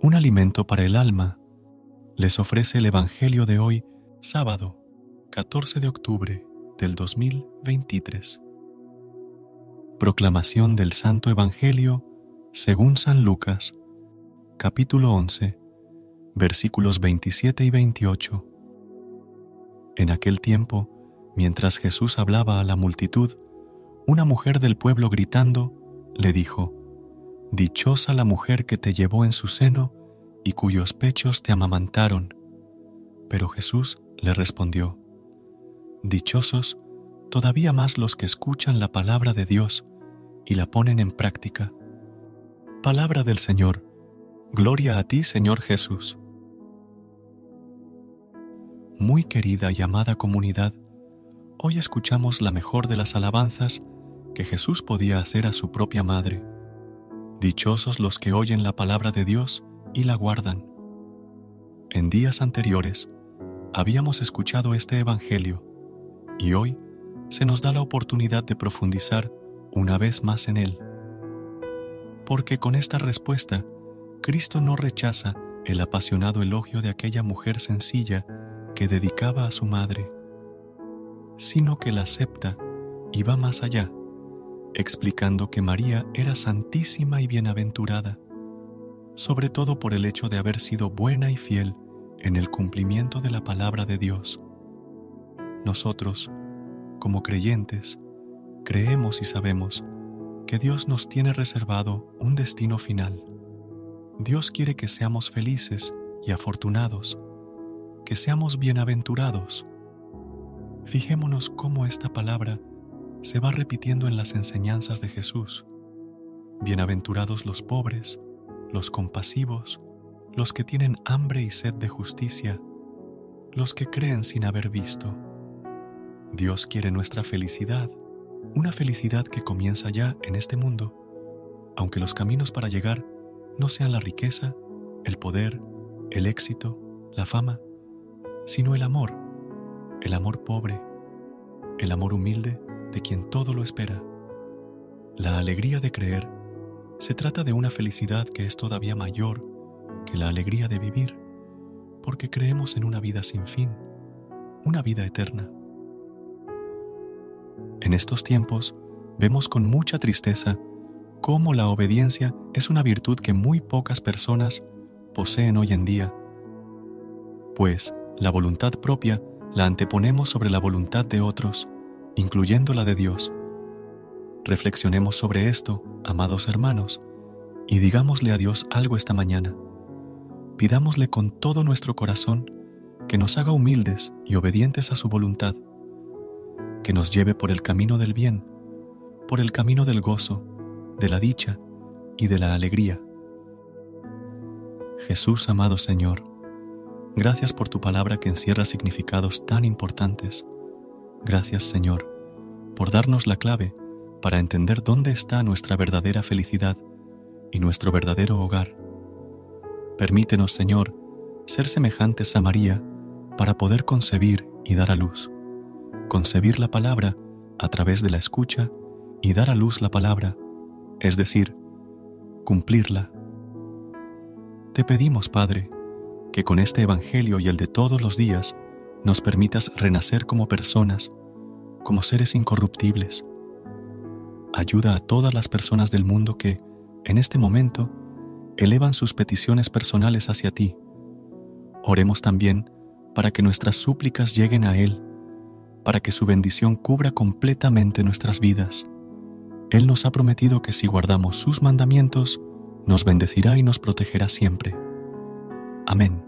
Un alimento para el alma, les ofrece el Evangelio de hoy, sábado 14 de octubre del 2023. Proclamación del Santo Evangelio según San Lucas, capítulo 11, versículos 27 y 28. En aquel tiempo, mientras Jesús hablaba a la multitud, una mujer del pueblo gritando le dijo, Dichosa la mujer que te llevó en su seno y cuyos pechos te amamantaron. Pero Jesús le respondió, Dichosos todavía más los que escuchan la palabra de Dios y la ponen en práctica. Palabra del Señor. Gloria a ti, Señor Jesús. Muy querida y amada comunidad, hoy escuchamos la mejor de las alabanzas que Jesús podía hacer a su propia madre. Dichosos los que oyen la palabra de Dios y la guardan. En días anteriores habíamos escuchado este Evangelio y hoy se nos da la oportunidad de profundizar una vez más en él. Porque con esta respuesta, Cristo no rechaza el apasionado elogio de aquella mujer sencilla que dedicaba a su madre, sino que la acepta y va más allá explicando que María era santísima y bienaventurada, sobre todo por el hecho de haber sido buena y fiel en el cumplimiento de la palabra de Dios. Nosotros, como creyentes, creemos y sabemos que Dios nos tiene reservado un destino final. Dios quiere que seamos felices y afortunados, que seamos bienaventurados. Fijémonos cómo esta palabra se va repitiendo en las enseñanzas de Jesús. Bienaventurados los pobres, los compasivos, los que tienen hambre y sed de justicia, los que creen sin haber visto. Dios quiere nuestra felicidad, una felicidad que comienza ya en este mundo, aunque los caminos para llegar no sean la riqueza, el poder, el éxito, la fama, sino el amor, el amor pobre, el amor humilde de quien todo lo espera. La alegría de creer se trata de una felicidad que es todavía mayor que la alegría de vivir, porque creemos en una vida sin fin, una vida eterna. En estos tiempos vemos con mucha tristeza cómo la obediencia es una virtud que muy pocas personas poseen hoy en día, pues la voluntad propia la anteponemos sobre la voluntad de otros incluyendo la de Dios. Reflexionemos sobre esto, amados hermanos, y digámosle a Dios algo esta mañana. Pidámosle con todo nuestro corazón que nos haga humildes y obedientes a su voluntad, que nos lleve por el camino del bien, por el camino del gozo, de la dicha y de la alegría. Jesús amado Señor, gracias por tu palabra que encierra significados tan importantes Gracias Señor por darnos la clave para entender dónde está nuestra verdadera felicidad y nuestro verdadero hogar. Permítenos, Señor, ser semejantes a María para poder concebir y dar a luz. Concebir la palabra a través de la escucha y dar a luz la palabra, es decir, cumplirla. Te pedimos, Padre, que con este Evangelio y el de todos los días nos permitas renacer como personas, como seres incorruptibles. Ayuda a todas las personas del mundo que, en este momento, elevan sus peticiones personales hacia ti. Oremos también para que nuestras súplicas lleguen a Él, para que su bendición cubra completamente nuestras vidas. Él nos ha prometido que si guardamos sus mandamientos, nos bendecirá y nos protegerá siempre. Amén.